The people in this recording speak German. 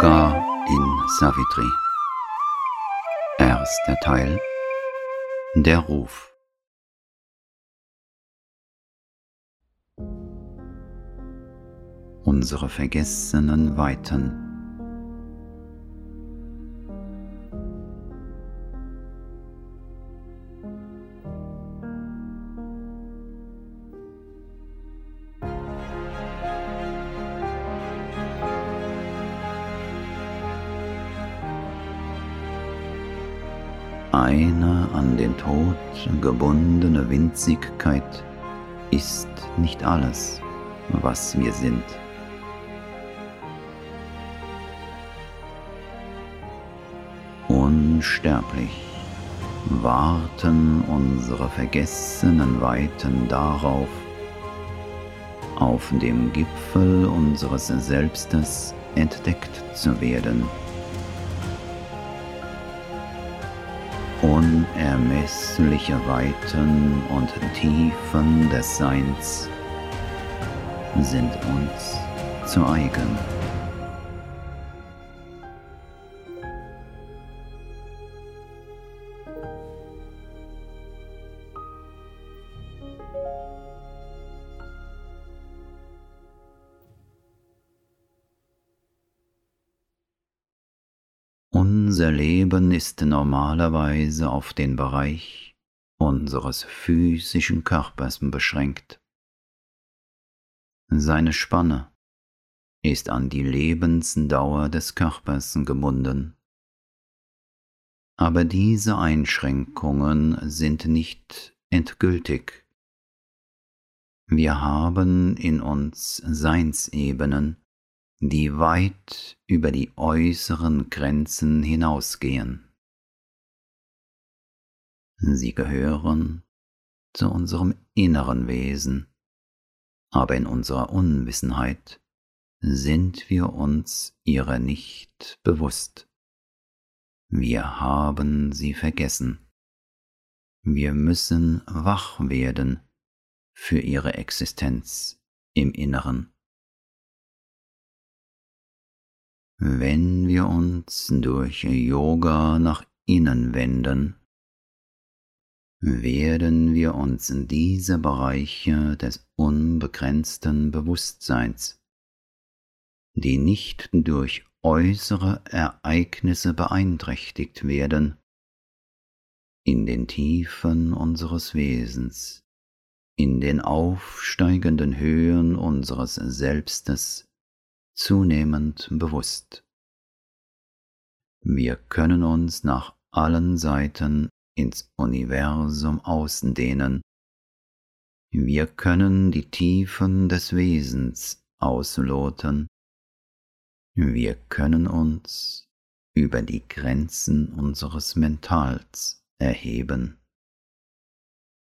Yoga in Savitri. Erster Teil Der Ruf. Unsere vergessenen Weiten. Eine an den Tod gebundene Winzigkeit ist nicht alles, was wir sind. Unsterblich warten unsere vergessenen Weiten darauf, auf dem Gipfel unseres Selbstes entdeckt zu werden. Unermessliche Weiten und Tiefen des Seins sind uns zu eigen. Unser Leben ist normalerweise auf den Bereich unseres physischen Körpers beschränkt. Seine Spanne ist an die Lebensdauer des Körpers gebunden. Aber diese Einschränkungen sind nicht endgültig. Wir haben in uns Seinsebenen, die weit über die äußeren Grenzen hinausgehen. Sie gehören zu unserem inneren Wesen, aber in unserer Unwissenheit sind wir uns ihrer nicht bewusst. Wir haben sie vergessen. Wir müssen wach werden für ihre Existenz im Inneren. Wenn wir uns durch Yoga nach innen wenden, werden wir uns diese Bereiche des unbegrenzten Bewusstseins, die nicht durch äußere Ereignisse beeinträchtigt werden, in den Tiefen unseres Wesens, in den aufsteigenden Höhen unseres Selbstes zunehmend bewusst. Wir können uns nach allen Seiten ins Universum ausdehnen. Wir können die Tiefen des Wesens ausloten. Wir können uns über die Grenzen unseres Mentals erheben.